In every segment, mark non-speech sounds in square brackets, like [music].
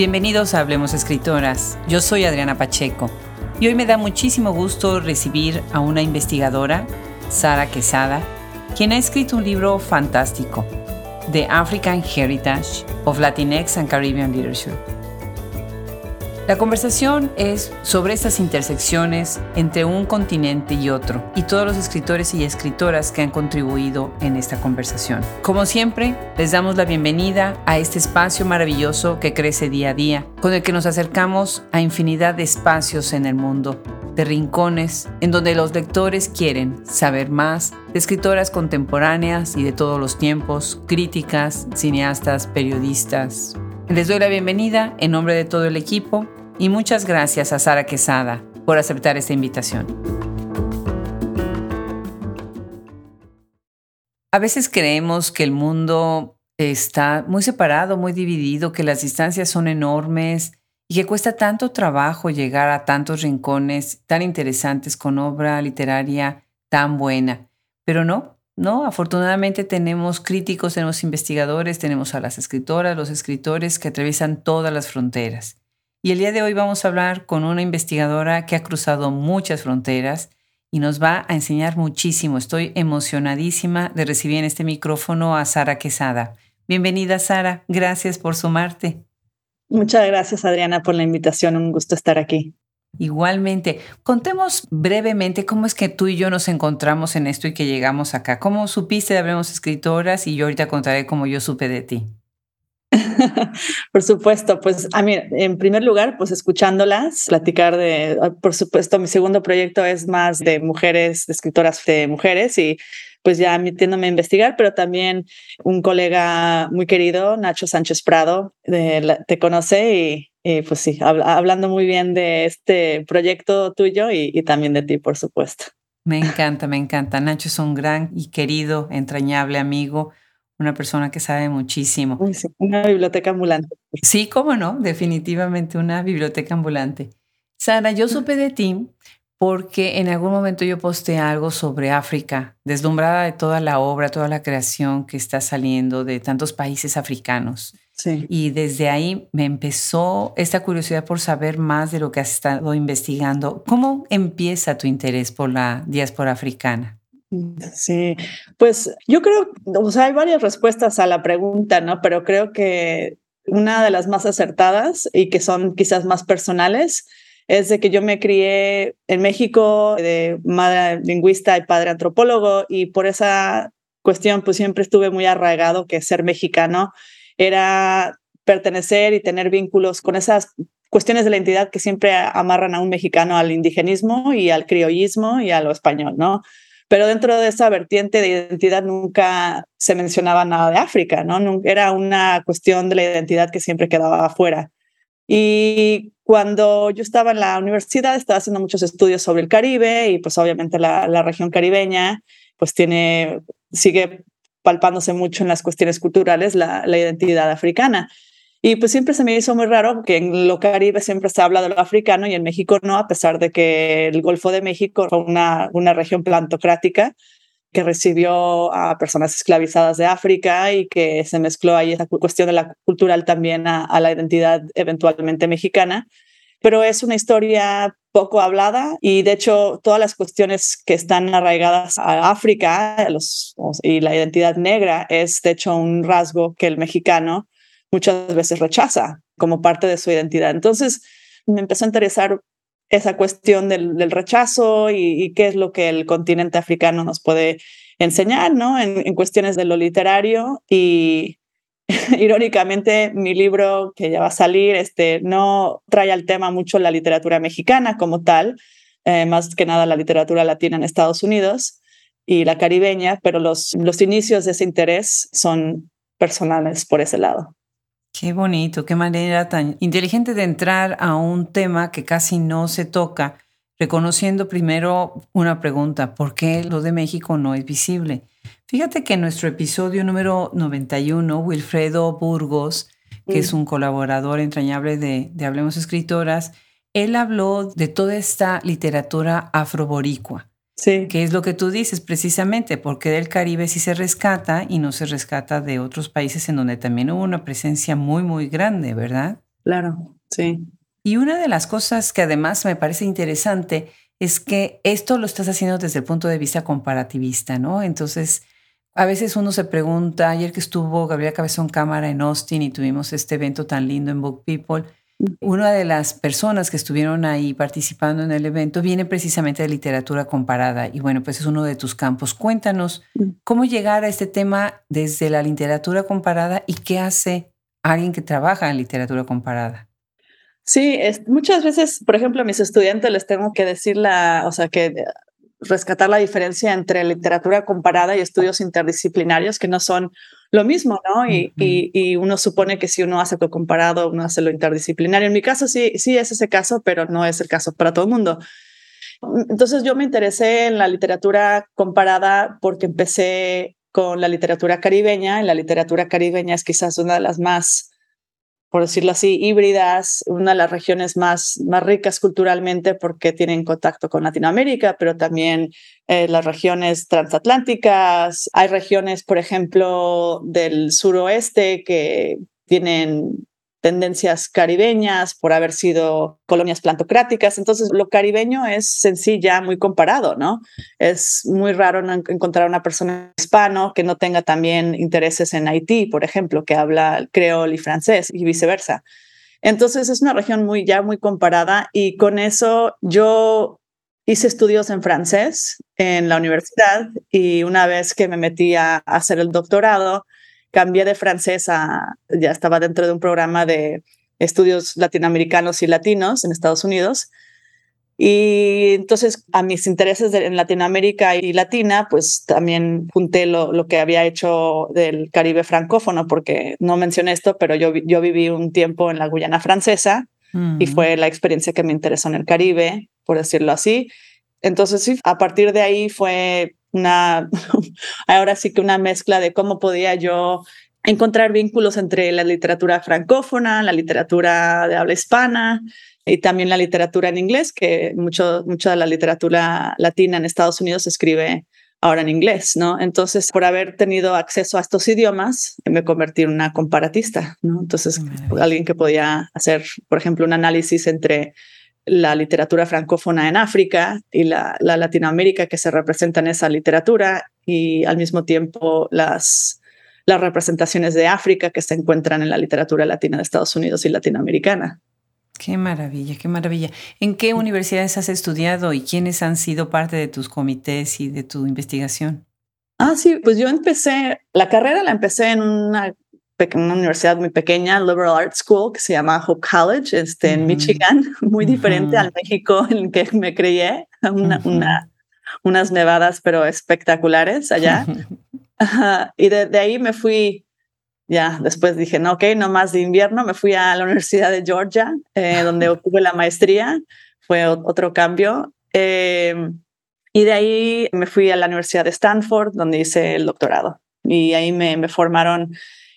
Bienvenidos a Hablemos Escritoras. Yo soy Adriana Pacheco y hoy me da muchísimo gusto recibir a una investigadora, Sara Quesada, quien ha escrito un libro fantástico, The African Heritage of Latinx and Caribbean Leadership. La conversación es sobre estas intersecciones entre un continente y otro y todos los escritores y escritoras que han contribuido en esta conversación. Como siempre, les damos la bienvenida a este espacio maravilloso que crece día a día, con el que nos acercamos a infinidad de espacios en el mundo, de rincones en donde los lectores quieren saber más de escritoras contemporáneas y de todos los tiempos, críticas, cineastas, periodistas. Les doy la bienvenida en nombre de todo el equipo y muchas gracias a Sara Quesada por aceptar esta invitación. A veces creemos que el mundo está muy separado, muy dividido, que las distancias son enormes y que cuesta tanto trabajo llegar a tantos rincones tan interesantes con obra literaria tan buena. Pero no, no, afortunadamente tenemos críticos, tenemos investigadores, tenemos a las escritoras, los escritores que atraviesan todas las fronteras. Y el día de hoy vamos a hablar con una investigadora que ha cruzado muchas fronteras y nos va a enseñar muchísimo. Estoy emocionadísima de recibir en este micrófono a Sara Quesada. Bienvenida, Sara. Gracias por sumarte. Muchas gracias, Adriana, por la invitación. Un gusto estar aquí. Igualmente, contemos brevemente cómo es que tú y yo nos encontramos en esto y que llegamos acá. ¿Cómo supiste de Hablemos Escritoras? Y yo ahorita contaré cómo yo supe de ti. [laughs] por supuesto, pues a mí, en primer lugar, pues escuchándolas, platicar de, ah, por supuesto, mi segundo proyecto es más de mujeres, de escritoras de mujeres y pues ya metiéndome a investigar, pero también un colega muy querido, Nacho Sánchez Prado, te conoce y, pues sí, hablando muy bien de este proyecto tuyo y, y también de ti, por supuesto. Me encanta, me encanta. Nacho es un gran y querido, entrañable amigo una persona que sabe muchísimo. una biblioteca ambulante. Sí, cómo no, definitivamente una biblioteca ambulante. Sara, yo supe de ti porque en algún momento yo posté algo sobre África, deslumbrada de toda la obra, toda la creación que está saliendo de tantos países africanos. Sí. Y desde ahí me empezó esta curiosidad por saber más de lo que has estado investigando. ¿Cómo empieza tu interés por la diáspora africana? Sí, pues yo creo, o sea, hay varias respuestas a la pregunta, ¿no? Pero creo que una de las más acertadas y que son quizás más personales es de que yo me crié en México de madre lingüista y padre antropólogo y por esa cuestión pues siempre estuve muy arraigado que ser mexicano era pertenecer y tener vínculos con esas cuestiones de la identidad que siempre amarran a un mexicano al indigenismo y al criollismo y a lo español, ¿no? Pero dentro de esa vertiente de identidad nunca se mencionaba nada de África, ¿no? Era una cuestión de la identidad que siempre quedaba afuera. Y cuando yo estaba en la universidad, estaba haciendo muchos estudios sobre el Caribe y pues obviamente la, región caribeña pues tiene, sigue palpándose mucho en las cuestiones culturales la identidad africana. Y pues siempre se me hizo muy raro que en lo Caribe siempre se habla de lo africano y en México no, a pesar de que el Golfo de México fue una, una región plantocrática que recibió a personas esclavizadas de África y que se mezcló ahí esa cuestión de la cultural también a, la identidad eventualmente mexicana. Pero es una historia poco hablada y de hecho todas las cuestiones que están arraigadas a África y la identidad negra es de hecho un rasgo que el mexicano muchas veces rechaza como parte de su identidad. Entonces me empezó a interesar esa cuestión del, rechazo y, qué es lo que el continente africano nos puede enseñar, ¿no? En, cuestiones de lo literario y [laughs] irónicamente mi libro que ya va a salir este, no trae al tema mucho la literatura mexicana como tal, eh, más que nada la literatura latina en Estados Unidos y la caribeña, pero los, los inicios de ese interés son personales por ese lado. Qué bonito, qué manera tan inteligente de entrar a un tema que casi no se toca, reconociendo primero una pregunta, ¿por qué lo de México no es visible? Fíjate que en nuestro episodio número 91, Wilfredo Burgos, que es un colaborador entrañable de, de Hablemos Escritoras, él habló de toda esta literatura afroboricua. Sí. Que es lo que tú dices precisamente, porque del Caribe sí se rescata y no se rescata de otros países en donde también hubo una presencia muy, muy grande, ¿verdad? Claro, sí. Y una de las cosas que además me parece interesante es que esto lo estás haciendo desde el punto de vista comparativista, ¿no? Entonces, a veces uno se pregunta, ayer que estuvo Gabriela Cabezón Cámara en Austin y tuvimos este evento tan lindo en Book People, una de las personas que estuvieron ahí participando en el evento viene precisamente de literatura comparada y bueno, pues es uno de tus campos. Cuéntanos cómo llegar a este tema desde la literatura comparada y qué hace alguien que trabaja en literatura comparada. Sí, es, muchas veces, por ejemplo, a mis estudiantes les tengo que decir la, o sea, que rescatar la diferencia entre literatura comparada y estudios interdisciplinarios que no son lo mismo, ¿no? Y, y, uno supone que si uno hace lo comparado, uno hace lo interdisciplinario. En mi caso sí, sí es ese caso, pero no es el caso para todo el mundo. Entonces yo me interesé en la literatura comparada porque empecé con la literatura caribeña. Y la literatura caribeña es quizás una de las más por decirlo así, híbridas, una de las regiones más, más ricas culturalmente porque tienen contacto con Latinoamérica, pero también eh, las regiones transatlánticas. Hay regiones, por ejemplo, del suroeste que tienen tendencias caribeñas por haber sido colonias plantocráticas. Entonces, lo caribeño es sencilla, muy comparado, ¿no? Es muy raro encontrar una persona hispano que no tenga también intereses en Haití, por ejemplo, que habla creol y francés y viceversa. Entonces, es una región muy ya muy comparada y con eso yo hice estudios en francés en la universidad y una vez que me metí a hacer el doctorado, cambié de francés a, ya estaba dentro de un programa de estudios latinoamericanos y latinos en Estados Unidos. Y entonces a mis intereses en Latinoamérica y Latina, pues también junté lo, lo, que había hecho del Caribe francófono, porque no mencioné esto, pero yo, yo viví un tiempo en la Guyana francesa y fue la experiencia que me interesó en el Caribe, por decirlo así. Entonces, sí, a partir de ahí fue una, [laughs] ahora sí que una mezcla de cómo podía yo encontrar vínculos entre la literatura francófona, la literatura de habla hispana y también la literatura en inglés, que mucho, mucha de la literatura latina en Estados Unidos se escribe ahora en inglés, ¿no? Entonces, por haber tenido acceso a estos idiomas, me convertí en una comparatista, ¿no? Entonces, alguien que podía hacer, por ejemplo, un análisis entre la literatura francófona en África y la, Latinoamérica que se representa en esa literatura y al mismo tiempo las, las representaciones de África que se encuentran en la literatura latina de Estados Unidos y latinoamericana. Qué maravilla, qué maravilla. ¿En qué universidades has estudiado y quiénes han sido parte de tus comités y de tu investigación? Ah, sí, pues yo empecé, la carrera la empecé en una una universidad muy pequeña, Liberal Arts School, que se llama Hope College, este, en Michigan, [laughs] muy diferente al México [laughs] en el que me creí, una, una, unas nevadas pero espectaculares allá. [laughs] y de, ahí me fui, ya después dije, no, ok, no más de invierno, me fui a la Universidad de Georgia, eh, donde obtuve la maestría, fue otro cambio. Eh, y de ahí me fui a la Universidad de Stanford, donde hice el doctorado. Y ahí me, me formaron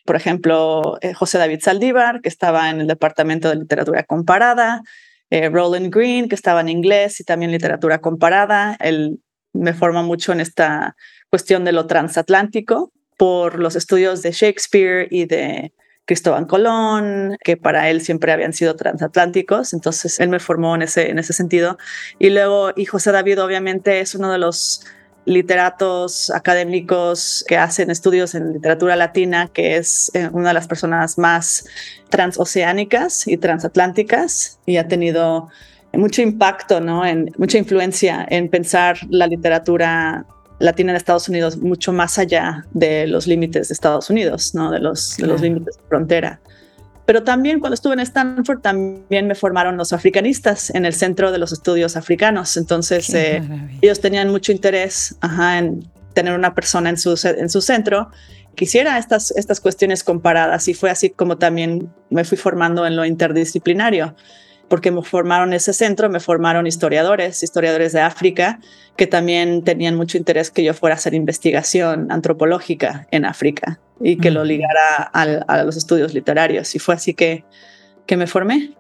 por ejemplo, eh, José David Saldívar, que estaba en el Departamento de Literatura Comparada, eh, Roland Green, que estaba en inglés y también literatura comparada. Él me forma mucho en esta cuestión de lo transatlántico por los estudios de Shakespeare y de Cristóbal Colón, que para él siempre habían sido transatlánticos, entonces él me formó en ese, en ese sentido. Y luego, y José David obviamente es uno de los literatos académicos que hacen estudios en literatura latina, que es eh, una de las personas más transoceánicas y transatlánticas y ha tenido mucho impacto, ¿no? En, mucha influencia en pensar la literatura latina en Estados Unidos mucho más allá de los límites de Estados Unidos, ¿no? De los, de los límites de frontera. Pero también cuando estuve en Stanford, también me formaron los africanistas en el Centro de los Estudios Africanos. Entonces, eh, ellos tenían mucho interés en tener una persona en su, en su centro que hiciera estas, estas cuestiones comparadas. Y fue así como también me fui formando en lo interdisciplinario porque me formaron ese centro, me formaron historiadores, historiadores de África, que también tenían mucho interés que yo fuera a hacer investigación antropológica en África y que lo ligara a, los estudios literarios. Y fue así que, que me formé.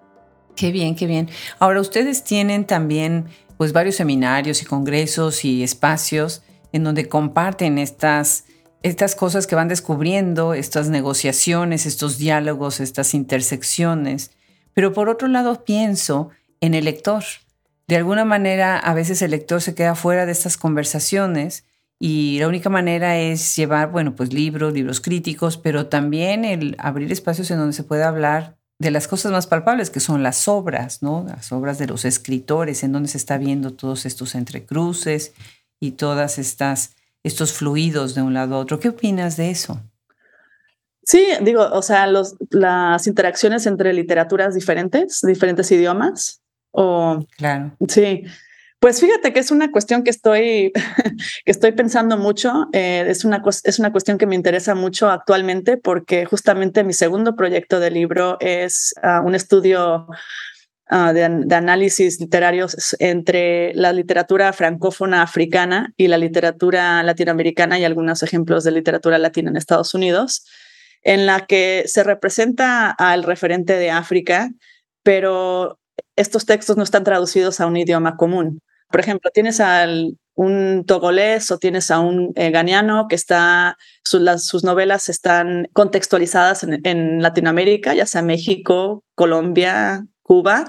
Qué bien, qué bien. Ahora, ustedes tienen también pues varios seminarios y congresos y espacios en donde comparten estas, estas cosas que van descubriendo, estas negociaciones, estos diálogos, estas intersecciones Pero por otro lado pienso en el lector. De alguna manera, a veces el lector se queda fuera de estas conversaciones y la única manera es llevar, bueno, pues libros, libros críticos, pero también el abrir espacios en donde se pueda hablar de las cosas más palpables, que son las obras, ¿no? Las obras de los escritores, en donde se está viendo todos estos entrecruces y todas estas estos fluidos de un lado a otro. ¿Qué opinas de eso? Sí, digo, o sea, los, las interacciones entre literaturas diferentes, diferentes idiomas. O, claro. Sí. Pues fíjate que es una cuestión que estoy, [laughs] que estoy pensando mucho. Eh, es, una, es una cuestión que me interesa mucho actualmente porque justamente mi segundo proyecto de libro es ah, un estudio Ah, de, análisis literarios entre la literatura francófona africana y la literatura latinoamericana y algunos ejemplos de literatura latina en Estados Unidos, en la que se representa al referente de África, pero estos textos no están traducidos a un idioma común. Por ejemplo, tienes a un togolés o tienes a un eh, ganiano que está, sus novelas están contextualizadas en, en Latinoamérica, ya sea México, Colombia, Cuba,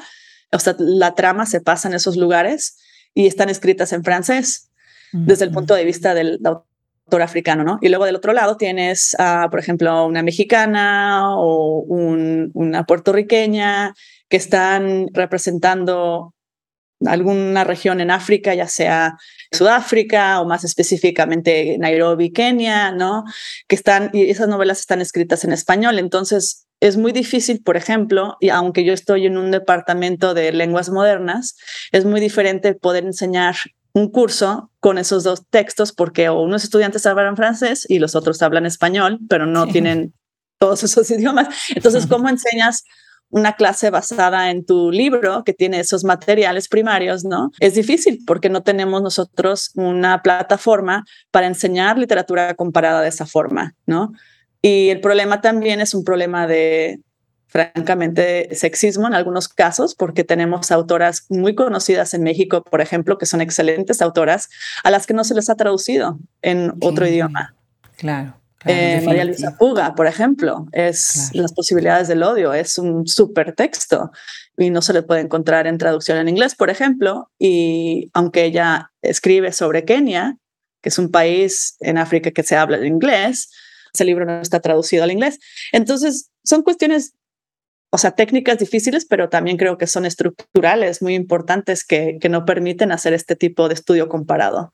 o sea, la trama se pasa en esos lugares y están escritas en francés desde el punto de vista del autor africano, ¿no? Y luego del otro lado tienes, por ejemplo, una mexicana o una puertorriqueña que están representando alguna región en África, ya sea Sudáfrica o más específicamente Nairobi, Kenia, ¿no? Que están, y esas novelas están escritas en español. Entonces, es muy difícil, por ejemplo, y aunque yo estoy en un departamento de lenguas modernas, es muy diferente poder enseñar un curso con esos dos textos porque unos estudiantes hablan francés y los otros hablan español, pero no tienen todos esos [laughs] idiomas. Entonces, [laughs] ¿cómo enseñas una clase basada en tu libro que tiene esos materiales primarios, ¿no? Es difícil porque no tenemos nosotros una plataforma para enseñar literatura comparada de esa forma, ¿no? Y el problema también es un problema de, francamente, sexismo en algunos casos, porque tenemos autoras muy conocidas en México, por ejemplo, que son excelentes autoras, a las que no se les ha traducido en otro idioma. Claro. Eh, María Luisa Puga, por ejemplo, es Las posibilidades del odio, es un súper texto y no se le puede encontrar en traducción en inglés, por ejemplo, y aunque ella escribe sobre Kenia, que es un país en África que se habla en inglés, ese libro no está traducido al inglés. Entonces, son cuestiones, o sea, técnicas difíciles, pero también creo que son estructurales muy importantes que, que no permiten hacer este tipo de estudio comparado.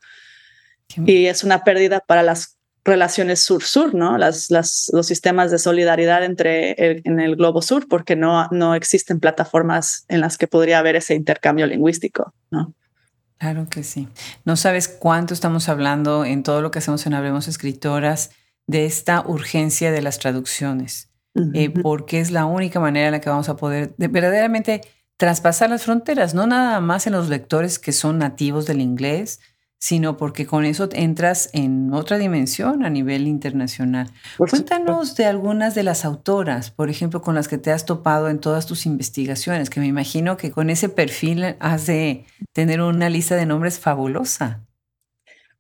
Y es una pérdida para las relaciones sur-sur, ¿no? Las, las, los sistemas de solidaridad entre el, en el globo sur, porque no, no existen plataformas en las que podría haber ese intercambio lingüístico, ¿no? Claro que sí. No sabes cuánto estamos hablando en todo lo que hacemos en Hablemos Escritoras de esta urgencia de las traducciones, eh, porque es la única manera en la que vamos a poder verdaderamente traspasar las fronteras, no nada más en los lectores que son nativos del inglés, sino porque con eso entras en otra dimensión a nivel internacional. Cuéntanos de algunas de las autoras, por ejemplo, con las que te has topado en todas tus investigaciones, que me imagino que con ese perfil has de tener una lista de nombres fabulosa.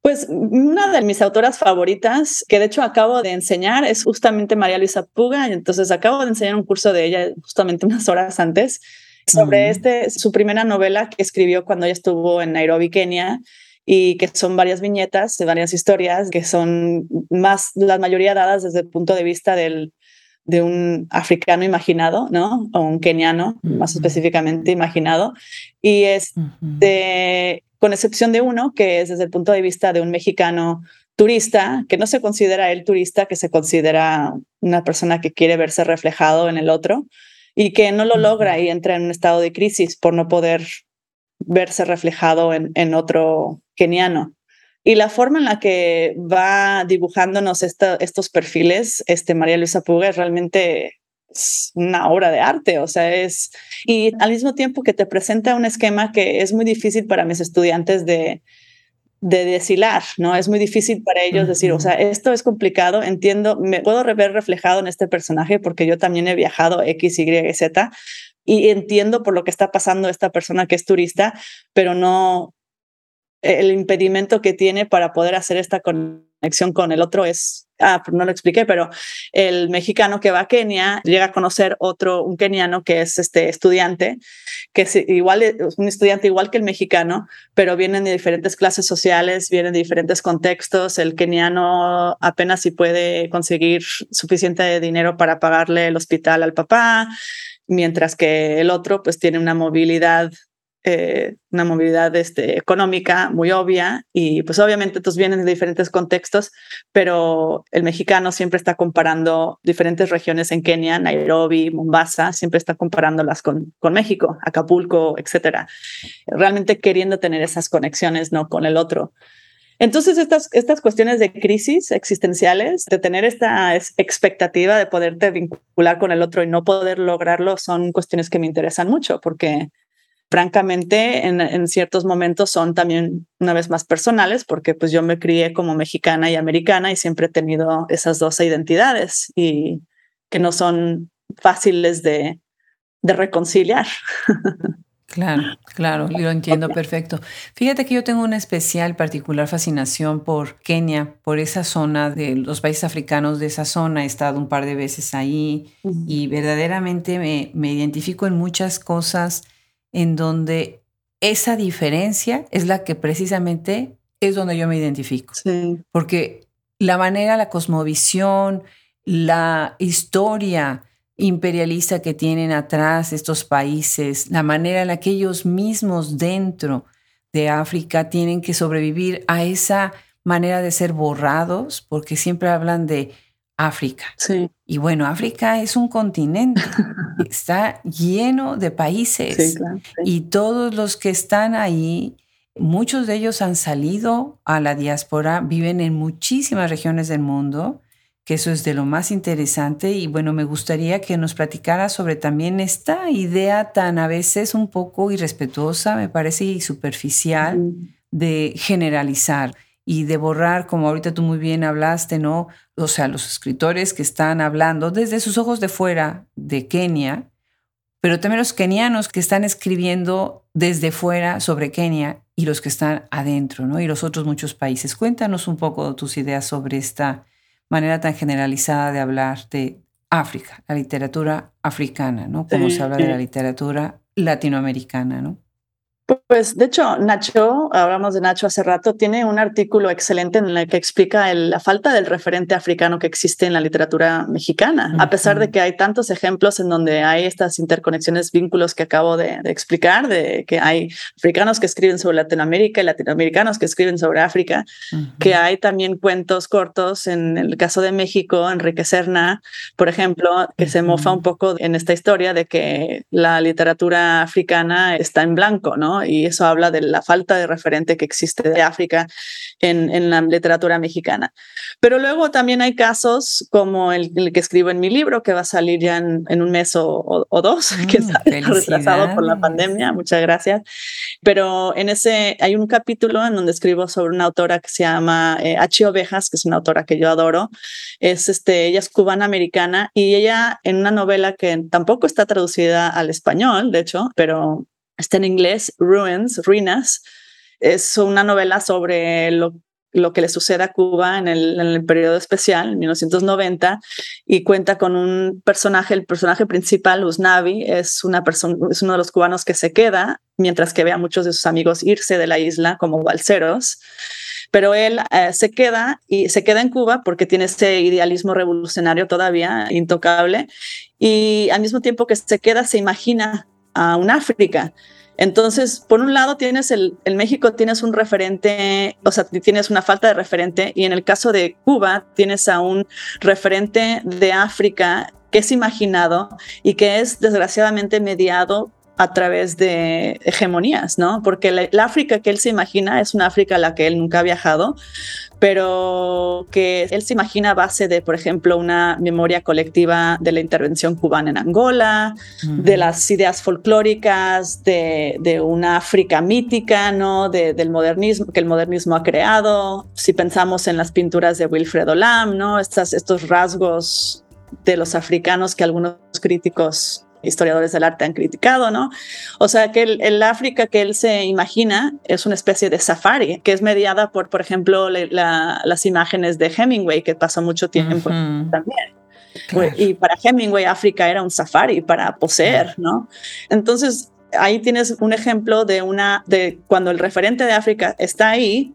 Pues una de mis autoras favoritas, que de hecho acabo de enseñar, es justamente María Luisa Puga. Entonces acabo de enseñar un curso de ella justamente [laughs] unas horas antes sobre este, su primera novela que escribió cuando ella estuvo en Nairobi, Kenia, y que son varias viñetas de varias historias que son más, la mayoría dadas desde el punto de vista del, de un africano imaginado, ¿no? O un keniano, más específicamente imaginado. Y es de con excepción de uno, que es desde el punto de vista de un mexicano turista, que no se considera el turista, que se considera una persona que quiere verse reflejado en el otro y que no lo logra y entra en un estado de crisis por no poder verse reflejado en, en otro keniano. Y la forma en la que va dibujándonos estos perfiles, este María Luisa Puga, es realmente es una obra de arte, o sea, es, y al mismo tiempo que te presenta un esquema que es muy difícil para mis estudiantes de, de deshilar, ¿no? Es muy difícil para ellos decir, o sea, esto es complicado, entiendo, me puedo ver reflejado en este personaje porque yo también he viajado X, Y, Z y entiendo por lo que está pasando esta persona que es turista, pero no, el impedimento que tiene para poder hacer esta conexión con el otro es ah, no lo expliqué, pero el mexicano que va a Kenia llega a conocer otro, un keniano que es este estudiante, que es igual, es un estudiante igual que el mexicano, pero vienen de diferentes clases sociales, vienen de diferentes contextos. El keniano apenas si puede conseguir suficiente dinero para pagarle el hospital al papá, mientras que el otro pues tiene una movilidad eh, una movilidad este, económica muy obvia y pues obviamente todos vienen de diferentes contextos, pero el mexicano siempre está comparando diferentes regiones en Kenia, Nairobi, Mombasa, siempre está comparándolas con, con México, Acapulco, etcétera, realmente queriendo tener esas conexiones no con el otro. Entonces, estas, estas cuestiones de crisis existenciales, de tener esta expectativa de poderte vincular con el otro y no poder lograrlo, son cuestiones que me interesan mucho porque francamente, en, ciertos momentos son también una vez más personales, porque pues yo me crié como mexicana y americana y siempre he tenido esas dos identidades y que no son fáciles de, de reconciliar. [laughs] Claro, claro, lo entiendo perfecto. Fíjate que yo tengo una especial, particular fascinación por Kenia, por esa zona de los países africanos de esa zona. He estado un par de veces ahí y verdaderamente me, me identifico en muchas cosas en donde esa diferencia es la que precisamente es donde yo me identifico. Porque la manera, la cosmovisión, la historia imperialista que tienen atrás estos países, la manera en la que ellos mismos dentro de África tienen que sobrevivir a esa manera de ser borrados, porque siempre hablan de África. Sí. Y bueno, África es un continente, [laughs] está lleno de países y todos los que están ahí, muchos de ellos han salido a la diáspora, viven en muchísimas regiones del mundo, que eso es de lo más interesante y bueno, me gustaría que nos platicara sobre también esta idea tan a veces un poco irrespetuosa, me parece, y superficial de generalizar y de borrar, como ahorita tú muy bien hablaste, ¿no? O sea, los escritores que están hablando desde sus ojos de fuera de Kenia, pero también los kenianos que están escribiendo desde fuera sobre Kenia y los que están adentro, ¿no? Y los otros muchos países. Cuéntanos un poco tus ideas sobre esta manera tan generalizada de hablar de África, la literatura africana, ¿no? Como se habla de la literatura latinoamericana, ¿no? Pues de hecho, Nacho, hablamos de Nacho hace rato, tiene un artículo excelente en el que explica la falta del referente africano que existe en la literatura mexicana, a pesar de que hay tantos ejemplos en donde hay estas interconexiones, vínculos que acabo de, explicar, de que hay africanos que escriben sobre Latinoamérica y latinoamericanos que escriben sobre África, que hay también cuentos cortos, en el caso de México, Enrique Serna, por ejemplo, que se mofa un poco en esta historia de que la literatura africana está en blanco, ¿no? Y eso habla de la falta de referente que existe de África en, en la literatura mexicana. Pero luego también hay casos como el, que escribo en mi libro, que va a salir ya en, en un mes o, o, dos, [laughs] que mm, está [laughs] retrasado por la pandemia. Muchas gracias. Pero en ese hay un capítulo en donde escribo sobre una autora que se llama eh, H. Ovejas, que es una autora que yo adoro. Es este, ella es cubana americana y ella en una novela que tampoco está traducida al español, de hecho, pero está en inglés, Ruins, Ruinas. Es una novela sobre lo, lo que le sucede a Cuba en el, en periodo especial, en 1990, y cuenta con un personaje, el personaje principal, Usnavi, es, una es uno de los cubanos que se queda, mientras que ve a muchos de sus amigos irse de la isla como balseros pero él eh, se queda y se queda en Cuba porque tiene este idealismo revolucionario todavía intocable y al mismo tiempo que se queda se imagina a un África. Entonces, por un lado tienes el, México, tienes un referente, o sea, tienes una falta de referente, y en el caso de Cuba tienes a un referente de África que es imaginado y que es desgraciadamente mediado a través de hegemonías, ¿no? Porque la, África que él se imagina es una África a la que él nunca ha viajado, pero que él se imagina a base de, por ejemplo, una memoria colectiva de la intervención cubana en Angola, de las ideas folclóricas, de, de una África mítica, ¿no? del modernismo, que el modernismo ha creado. Si pensamos en las pinturas de Wilfredo Lam, ¿no? Estas, estos rasgos de los africanos que algunos críticos historiadores del arte han criticado, ¿no? O sea, que el, África que él se imagina es una especie de safari, que es mediada por, por ejemplo, las imágenes de Hemingway, que pasó mucho tiempo también. Y para Hemingway, África era un safari para poseer, ¿no? Entonces, ahí tienes un ejemplo de una, de cuando el referente de África está ahí,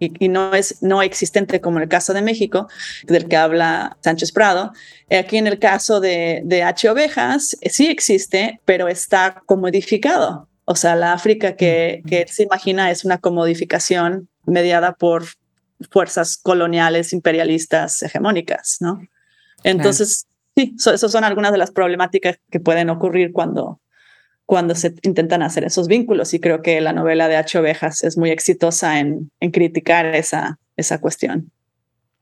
y, no es no existente como en el caso de México, del que habla Sánchez Prado. Aquí en el caso de, de H. Ovejas, sí existe, pero está comodificado. O sea, la África que, que se imagina es una comodificación mediada por fuerzas coloniales, imperialistas, hegemónicas, ¿no? Entonces, sí, esas son algunas de las problemáticas que pueden ocurrir cuando, cuando se intentan hacer esos vínculos y creo que la novela de H. Ovejas es muy exitosa en, en criticar esa, esa cuestión.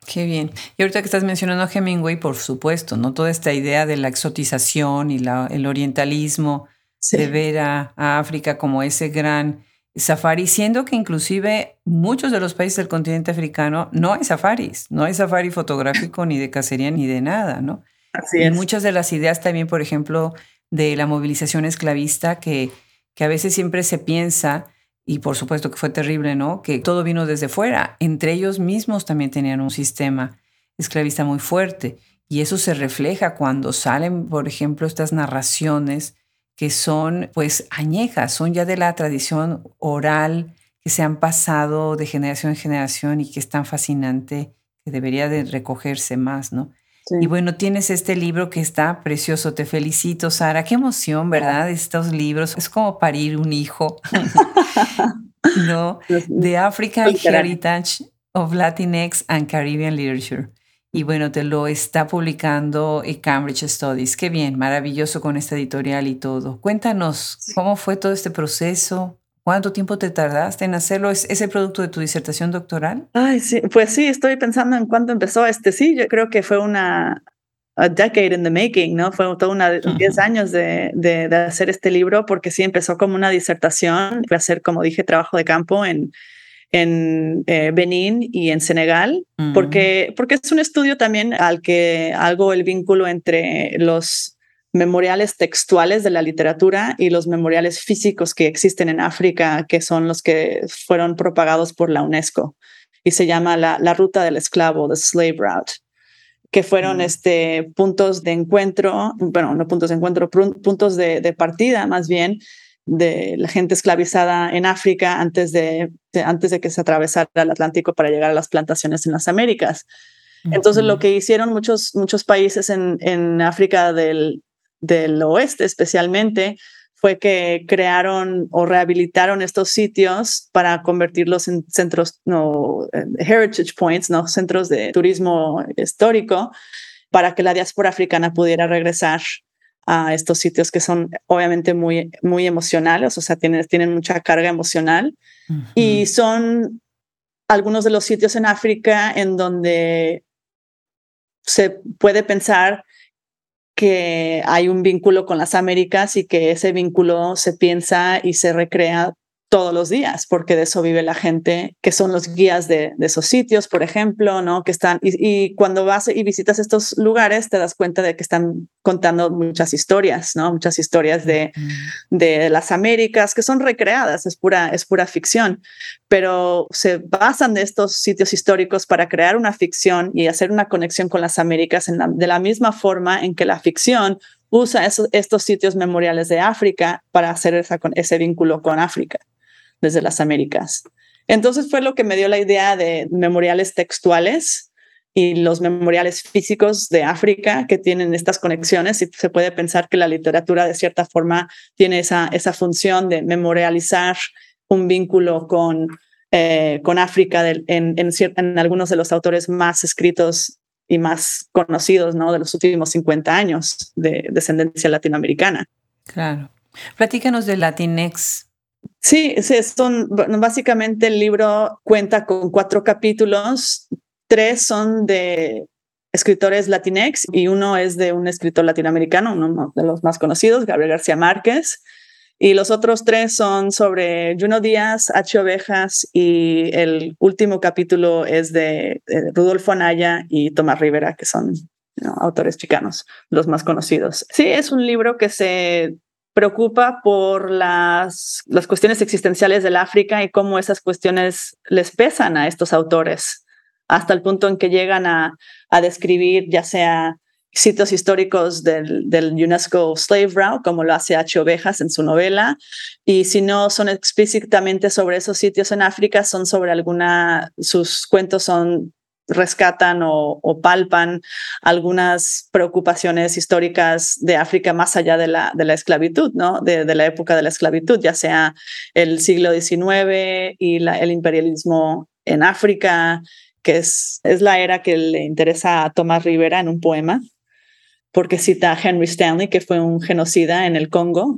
Qué bien. Y ahorita que estás mencionando a Hemingway, por supuesto, ¿no? Toda esta idea de la exotización y la, el orientalismo, de ver a, África como ese gran safari, siendo que inclusive muchos de los países del continente africano no hay safaris, no hay safari fotográfico ni de cacería ni de nada, ¿no? Así es. Y muchas de las ideas también, por ejemplo, de la movilización esclavista que, que a veces siempre se piensa, y por supuesto que fue terrible, ¿no? Que todo vino desde fuera. Entre ellos mismos también tenían un sistema esclavista muy fuerte. Y eso se refleja cuando salen, por ejemplo, estas narraciones que son pues añejas, son ya de la tradición oral que se han pasado de generación en generación y que es tan fascinante que debería de recogerse más, ¿no? Y bueno, tienes este libro que está precioso. Te felicito, Sara. Qué emoción, ¿verdad? Estos libros. Es como parir un hijo, [laughs] ¿no? The African Heritage of Latinx and Caribbean Literature. Y bueno, te lo está publicando Cambridge Studies. Qué bien, maravilloso con esta editorial y todo. Cuéntanos, ¿cómo fue todo este proceso? ¿Cuánto tiempo te tardaste en hacerlo? ¿Es ese producto de tu disertación doctoral? Ay, sí, pues sí, estoy pensando en cuándo empezó este. Sí, yo creo que fue una a decade in the making, ¿no? Fue toda una 10 años de, de, hacer este libro porque sí empezó como una disertación, fue a hacer, como dije, trabajo de campo en, en eh, Benín y en Senegal, porque, porque es un estudio también al que hago el vínculo entre los memoriales textuales de la literatura y los memoriales físicos que existen en África, que son los que fueron propagados por la UNESCO. Y se llama la, la ruta del esclavo, the slave route, que fueron mm. este, puntos de encuentro, bueno, no puntos de encuentro, puntos de, de partida más bien, de la gente esclavizada en África antes de, antes de que se atravesara el Atlántico para llegar a las plantaciones en las Américas. Entonces, lo que hicieron muchos, muchos países en, en África del, del oeste especialmente, fue que crearon o rehabilitaron estos sitios para convertirlos en centros, no, heritage points, no, centros de turismo histórico, para que la diáspora africana pudiera regresar a estos sitios que son obviamente muy, muy emocionales, o sea, tienen, tienen mucha carga emocional. Y son algunos de los sitios en África en donde se puede pensar que hay un vínculo con las Américas y que ese vínculo se piensa y se recrea todos los días, porque de eso vive la gente, que son los guías de, esos sitios, por ejemplo, ¿no? Que están, y, cuando vas y visitas estos lugares, te das cuenta de que están contando muchas historias, ¿no? Muchas historias de, de las Américas que son recreadas, es pura, es pura ficción, pero se basan de estos sitios históricos para crear una ficción y hacer una conexión con las Américas de la misma forma en que la ficción usa estos sitios memoriales de África para hacer esa, ese vínculo con África desde las Américas. Entonces fue lo que me dio la idea de memoriales textuales y los memoriales físicos de África que tienen estas conexiones y se puede pensar que la literatura de cierta forma tiene esa, esa función de memorializar un vínculo con, eh, con África en, en, en, algunos de los autores más escritos y más conocidos ¿no? de los últimos 50 años de descendencia latinoamericana. Claro. Platícanos de Latinx Sí, son, básicamente el libro cuenta con cuatro capítulos, tres son de escritores latinex y uno es de un escritor latinoamericano, uno de los más conocidos, Gabriel García Márquez. Y los otros tres son sobre Juno Díaz, H. Ovejas y el último capítulo es de, Rudolfo Anaya y Tomás Rivera, que son autores chicanos, los más conocidos. Sí, es un libro que se preocupa por las, las cuestiones existenciales del África y cómo esas cuestiones les pesan a estos autores, hasta el punto en que llegan a, a describir ya sea sitios históricos del, del, UNESCO Slave Route, como lo hace H. Ovejas en su novela, y si no son explícitamente sobre esos sitios en África, son sobre alguna, sus cuentos son rescatan o, palpan algunas preocupaciones históricas de África más allá de la, de la esclavitud, ¿no? De, la época de la esclavitud, ya sea el siglo XIX y el imperialismo en África, que es, es la era que le interesa a Tomás Rivera en un poema porque cita a Henry Stanley, que fue un genocida en el Congo,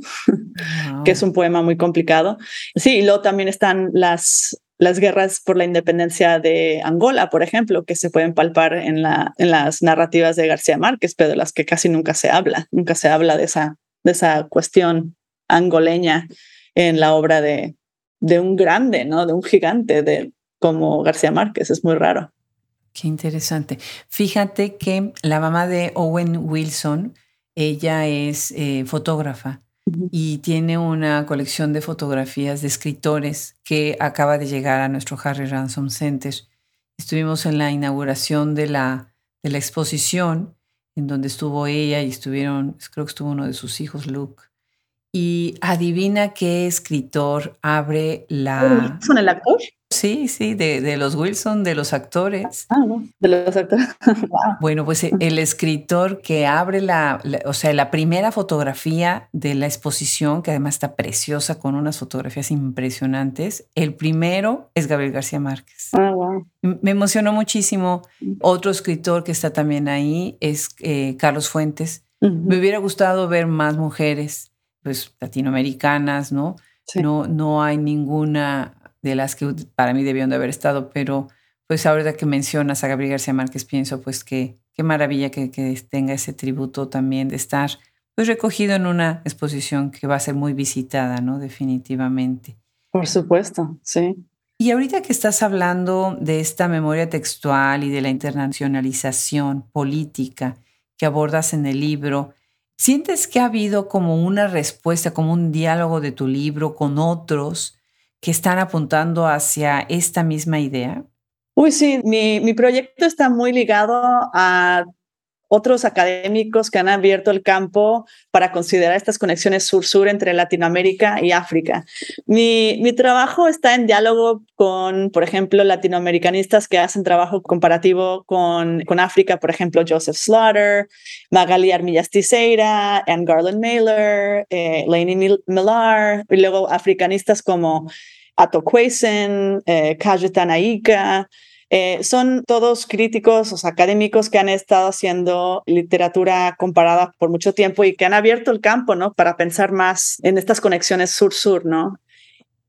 que es un poema muy complicado. Sí, y luego también están las, las guerras por la independencia de Angola, por ejemplo, que se pueden palpar en, la, en las narrativas de García Márquez, pero de las que casi nunca se habla, nunca se habla de esa, de esa cuestión angoleña en la obra de, de un grande, ¿no? de un gigante de, como García Márquez, es muy raro. Qué interesante. Fíjate que la mamá de Owen Wilson, ella es eh, fotógrafa y tiene una colección de fotografías de escritores que acaba de llegar a nuestro Harry Ransom Center. Estuvimos en la inauguración de la, de la exposición en donde estuvo ella y estuvieron, creo que estuvo uno de sus hijos, Luke. Y adivina qué escritor abre la... ¿Son el actor? Sí, sí, de, de, los Wilson, de los actores. Ah, no, de los actores. [laughs] Bueno, pues eh, el escritor que abre la, o sea, la primera fotografía de la exposición, que además está preciosa con unas fotografías impresionantes, el primero es Gabriel García Márquez. Ah, wow. Me emocionó muchísimo. Otro escritor que está también ahí es eh, Carlos Fuentes. Me hubiera gustado ver más mujeres, pues latinoamericanas, ¿no? No, no hay ninguna de las que para mí debieron de haber estado, pero pues ahorita que mencionas a Gabriel García Márquez, pienso pues que qué maravilla que, que tenga ese tributo también de estar pues recogido en una exposición que va a ser muy visitada, ¿no? Definitivamente. Por supuesto, sí. Y ahorita que estás hablando de esta memoria textual y de la internacionalización política que abordas en el libro, ¿sientes que ha habido como una respuesta, como un diálogo de tu libro con otros que están apuntando hacia esta misma idea? Uy, sí, mi, mi proyecto está muy ligado a otros académicos que han abierto el campo para considerar estas conexiones sur-sur entre Latinoamérica y África. Mi, mi, trabajo está en diálogo con, por ejemplo, latinoamericanistas que hacen trabajo comparativo con, con África, por ejemplo, Joseph Slaughter, Magali Armillas Tiseira, Anne Garland Mailer, eh, Lainey Millar, y luego africanistas como Ato Kwesen, eh, eh, son todos críticos o académicos que han estado haciendo literatura comparada por mucho tiempo y que han abierto el campo, ¿no? Para pensar más en estas conexiones sur-sur, ¿no?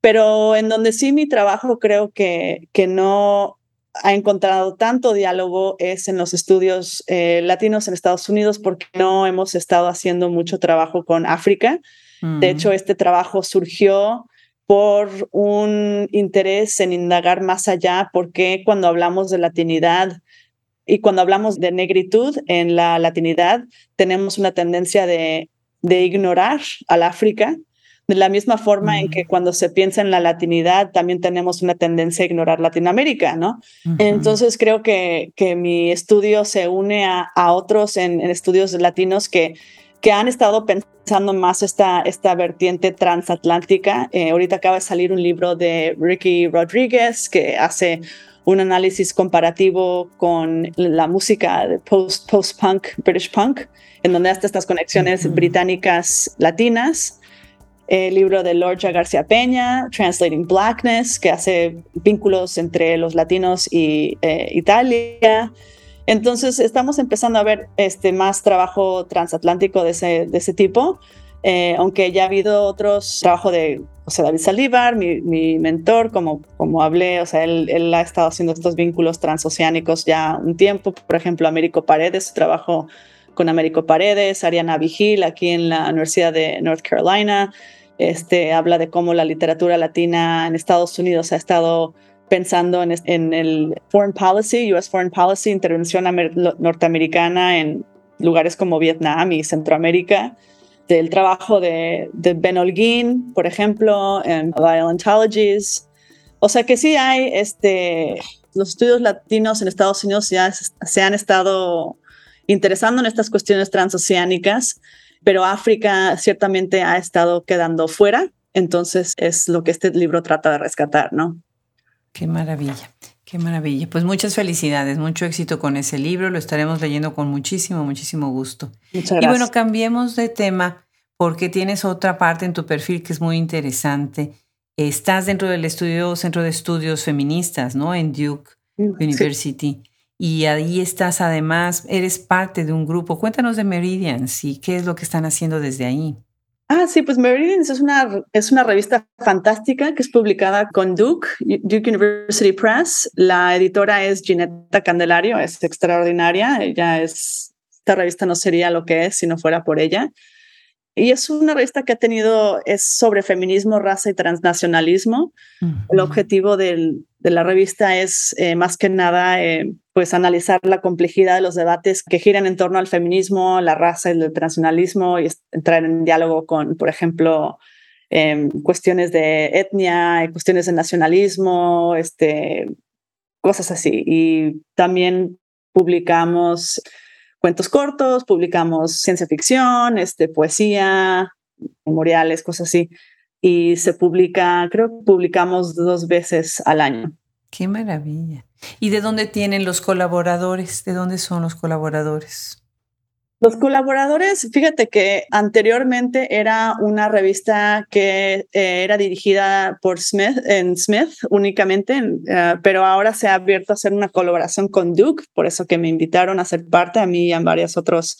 Pero en donde sí mi trabajo creo que, que no ha encontrado tanto diálogo es en los estudios eh, latinos en Estados Unidos porque no hemos estado haciendo mucho trabajo con África. De hecho, mm. este trabajo surgió por un interés en indagar más allá, porque cuando hablamos de latinidad y cuando hablamos de negritud en la latinidad, tenemos una tendencia de, de ignorar al África, de la misma forma en que cuando se piensa en la latinidad, también tenemos una tendencia a ignorar Latinoamérica, ¿no? Entonces creo que, que mi estudio se une a, a otros en, en estudios latinos que que han estado pensando más esta, esta vertiente transatlántica. Eh, ahorita acaba de salir un libro de Ricky Rodríguez que hace un análisis comparativo con la música de post-punk, British punk, en donde hasta estas conexiones británicas latinas. El libro de Lorja García Peña, Translating Blackness, que hace vínculos entre los latinos y eh, Italia. Entonces estamos empezando a ver este, más trabajo transatlántico de ese, tipo, eh, aunque ya ha habido otros, trabajo de o David Salívar, mi, mentor, como, como hablé, o sea, él, él, ha estado haciendo estos vínculos transoceánicos ya un tiempo, por ejemplo, Américo Paredes, su trabajo con Américo Paredes, Ariana Vigil, aquí en la Universidad de North Carolina, este, habla de cómo la literatura latina en Estados Unidos ha estado pensando en, en el foreign policy, US foreign policy, intervención norteamericana en lugares como Vietnam y Centroamérica, del trabajo de, de Ben Holguín, por ejemplo, en Violentologies. O sea que sí hay, este, los estudios latinos en Estados Unidos ya se han estado interesando en estas cuestiones transoceánicas, pero África ciertamente ha estado quedando fuera, entonces es lo que este libro trata de rescatar, ¿no? Qué maravilla. Qué maravilla. Pues muchas felicidades, mucho éxito con ese libro. Lo estaremos leyendo con muchísimo, muchísimo gusto. Muchas gracias. Y bueno, cambiemos de tema porque tienes otra parte en tu perfil que es muy interesante. Estás dentro del estudio, Centro de Estudios Feministas, ¿no? En Duke University. Y ahí estás además, eres parte de un grupo. Cuéntanos de Meridians y qué es lo que están haciendo desde ahí. Ah, sí, pues Meridians es una, es una revista fantástica que es publicada con Duke, Duke University Press. La editora es Ginetta Candelario, es extraordinaria. Ella es, esta revista no sería lo que es si no fuera por ella. Y es una revista que ha tenido, es sobre feminismo, raza y transnacionalismo. El objetivo del, de la revista es eh, más que nada, eh, pues analizar la complejidad de los debates que giran en torno al feminismo, la raza el transnacionalismo y entrar en diálogo con, por ejemplo, em, cuestiones de etnia, cuestiones de nacionalismo, este, cosas así. Y también publicamos cuentos cortos, publicamos ciencia ficción, este, poesía, memoriales, cosas así. Y se publica, creo que publicamos dos veces al año. Qué maravilla. ¿Y de dónde tienen los colaboradores? ¿De dónde son los colaboradores? Los colaboradores, fíjate que anteriormente era una revista que eh, era dirigida por Smith en Smith únicamente, eh, pero ahora se ha abierto a hacer una colaboración con Duke, por eso que me invitaron a ser parte a mí y a varios otros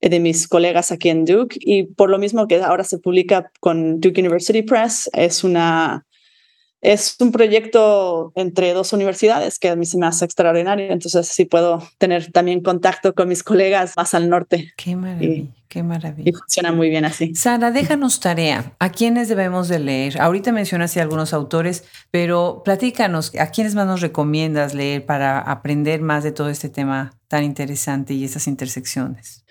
eh, de mis colegas aquí en Duke y por lo mismo que ahora se publica con Duke University Press, es una es un proyecto entre dos universidades que a mí se me hace extraordinario, entonces sí puedo tener también contacto con mis colegas más al norte. Qué maravilla, qué maravilla. Y funciona muy bien así. Sara, déjanos tarea. ¿A quiénes debemos de leer? Ahorita mencionaste algunos autores, pero platícanos, ¿a quiénes más nos recomiendas leer para aprender más de todo este tema tan interesante y estas intersecciones?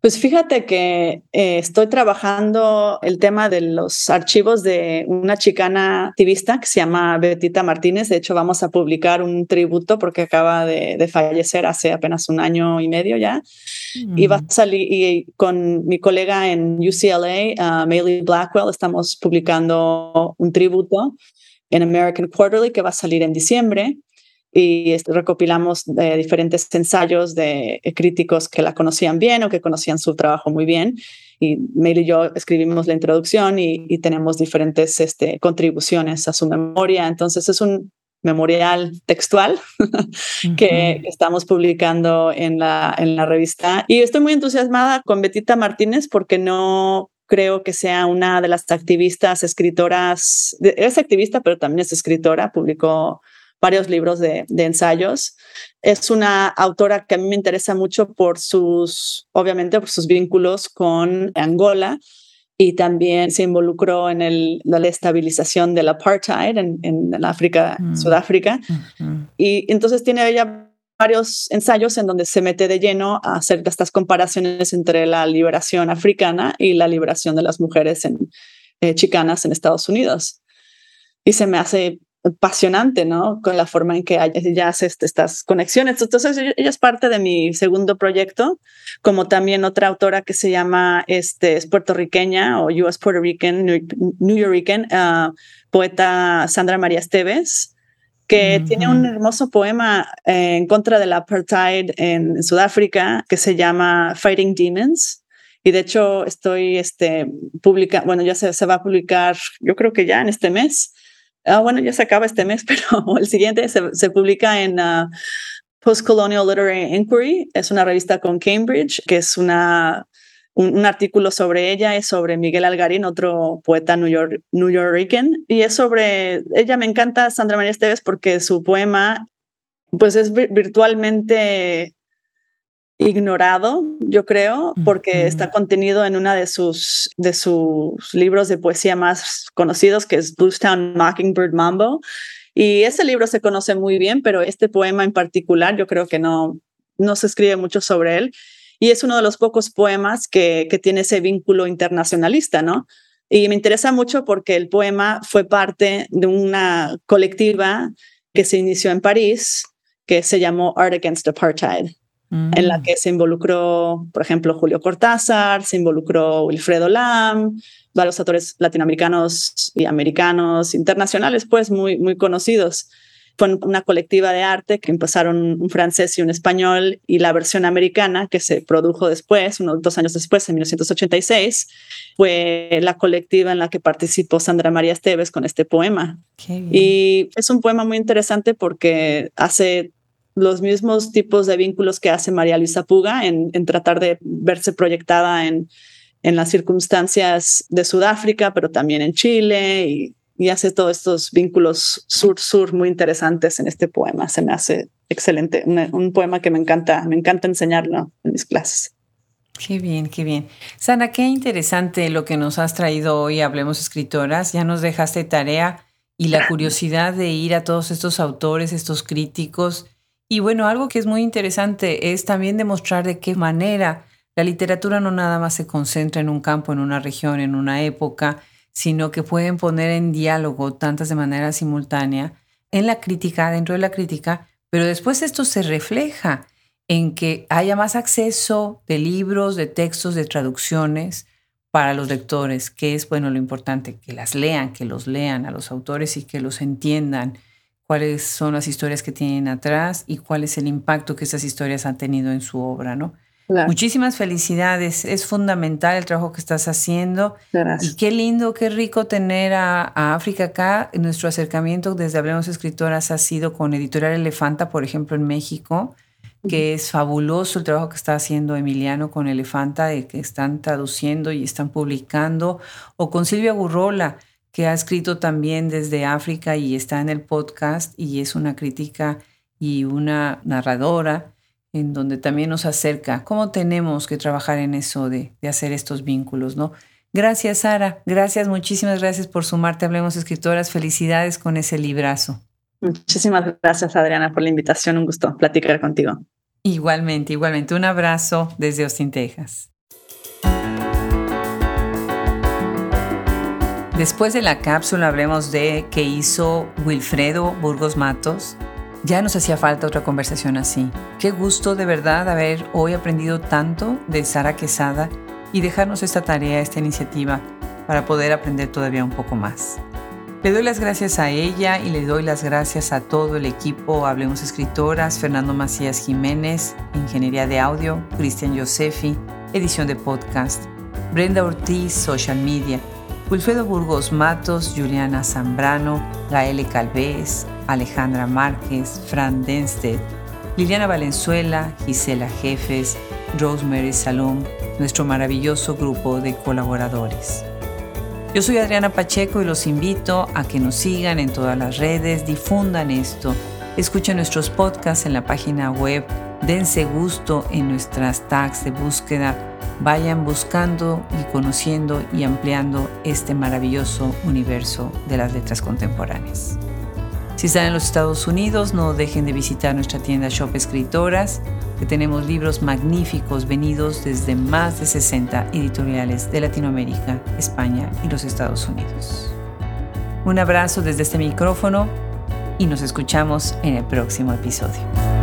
Pues fíjate que eh, estoy trabajando el tema de los archivos de una chicana activista que se llama Betita Martínez. De hecho, vamos a publicar un tributo porque acaba de, fallecer hace apenas un año y medio ya. Y va a mm. salir y con mi colega en UCLA, uh, Blackwell, estamos publicando un tributo en American Quarterly que va a salir en diciembre y este, recopilamos eh, diferentes ensayos de eh, críticos que la conocían bien o que conocían su trabajo muy bien. Y Mail y yo escribimos la introducción y, tenemos diferentes este, contribuciones a su memoria. Entonces es un memorial textual [laughs] que estamos publicando en la, en la revista. Y estoy muy entusiasmada con Betita Martínez porque no creo que sea una de las activistas, escritoras, es activista, pero también es escritora, publicó varios libros de, ensayos. Es una autora que a mí me interesa mucho por sus, obviamente, por sus vínculos con Angola y también se involucró en el, la estabilización del apartheid en, en África, mm. Sudáfrica. Y entonces tiene ella varios ensayos en donde se mete de lleno a hacer estas comparaciones entre la liberación africana y la liberación de las mujeres en, eh, chicanas en Estados Unidos. Y se me hace apasionante, ¿no? Con la forma en que ella hace este, estas conexiones. Entonces, ella es parte de mi segundo proyecto, como también otra autora que se llama, este, es puertorriqueña o US Puerto Rican, New Yorker, ah, poeta Sandra María Esteves, que tiene un hermoso poema eh, en contra del apartheid en, Sudáfrica que se llama Fighting Demons. Y de hecho estoy este, publica, bueno, ya se, se va a publicar, yo creo que ya en este mes, Ah, bueno, ya se acaba este mes, [laughs] pero el siguiente se, publica en uh, Postcolonial Literary Inquiry. Es una revista con Cambridge, que es una, un, artículo sobre ella, es sobre Miguel Algarín, otro poeta new, York, new y es sobre, ella me encanta, Sandra María Esteves, porque su poema pues es virtualmente ignorado, yo creo, porque está contenido en una de sus, de sus libros de poesía más conocidos, que es Bluestown Mockingbird Mambo. Y ese libro se conoce muy bien, pero este poema en particular yo creo que no, no se escribe mucho sobre él. Y es uno de los pocos poemas que, que tiene ese vínculo internacionalista, ¿no? Y me interesa mucho porque el poema fue parte de una colectiva que se inició en París, que se llamó Art Against Apartheid, en la mm. que se involucró, por ejemplo, Julio Cortázar, se involucró Wilfredo Lam, varios autores latinoamericanos y americanos, internacionales, pues muy, muy conocidos. Fue una colectiva de arte que empezaron un francés y un español y la versión americana que se produjo después, unos dos años después, en 1986, fue la colectiva en la que participó Sandra María Esteves con este poema. Y es un poema muy interesante porque hace los mismos tipos de vínculos que hace María Luisa Puga en, tratar de verse proyectada en, en las circunstancias de Sudáfrica, pero también en Chile y y hace todos estos vínculos sur-sur muy interesantes en este poema. Se me hace excelente, un, poema que me encanta, me encanta enseñarlo en mis clases. Qué bien, qué bien. Sana, qué interesante lo que nos has traído hoy, Hablemos Escritoras. Ya nos dejaste tarea y la curiosidad de ir a todos estos autores, estos críticos. Y bueno, algo que es muy interesante es también demostrar de qué manera la literatura no nada más se concentra en un campo, en una región, en una época, sino que pueden poner en diálogo tantas de manera simultánea en la crítica, dentro de la crítica, pero después esto se refleja en que haya más acceso de libros, de textos, de traducciones para los lectores, que es bueno lo importante, que las lean, que los lean a los autores y que los entiendan, cuáles son las historias que tienen atrás y cuál es el impacto que esas historias han tenido en su obra, ¿no? Muchísimas felicidades. Es fundamental el trabajo que estás haciendo. Y qué lindo, qué rico tener a, África acá. Nuestro acercamiento desde Hablemos Escritoras ha sido con Editorial Elefanta, por ejemplo, en México, que es fabuloso el trabajo que está haciendo Emiliano con Elefanta, de que están traduciendo y están publicando. O con Silvia Gurrola, que ha escrito también desde África y está en el podcast y es una crítica y una narradora en donde también nos acerca cómo tenemos que trabajar en eso de, hacer estos vínculos, ¿no? Gracias, Sara. Gracias, muchísimas gracias por sumarte. Hablemos Escritoras. Felicidades con ese librazo. Muchísimas gracias, Adriana, por la invitación. Un gusto platicar contigo. Igualmente, igualmente. Un abrazo desde Austin, Texas. Después de la cápsula hablemos de qué hizo Wilfredo Burgos Matos ya nos hacía falta otra conversación así. Qué gusto de verdad haber hoy aprendido tanto de Sara Quesada y dejarnos esta tarea, esta iniciativa, para poder aprender todavía un poco más. Le doy las gracias a ella y le doy las gracias a todo el equipo Hablemos Escritoras, Fernando Macías Jiménez, Ingeniería de Audio, Cristian Josefi, Edición de Podcast, Brenda Ortiz, Social Media, Wilfredo Burgos Matos, Juliana Zambrano, Gaele Calvez, Alejandra Márquez, Fran Denstedt, Liliana Valenzuela, Gisela Jefes, Rosemary Salom, nuestro maravilloso grupo de colaboradores. Yo soy Adriana Pacheco y los invito a que nos sigan en todas las redes, difundan esto, escuchen nuestros podcasts en la página web, dense gusto en nuestras tags de búsqueda, vayan buscando y conociendo y ampliando este maravilloso universo de las letras contemporáneas. Si están en los Estados Unidos, no dejen de visitar nuestra tienda Shop Escritoras, que tenemos libros magníficos venidos desde más de 60 editoriales de Latinoamérica, España y los Estados Unidos. Un abrazo desde este micrófono y nos escuchamos en el próximo episodio.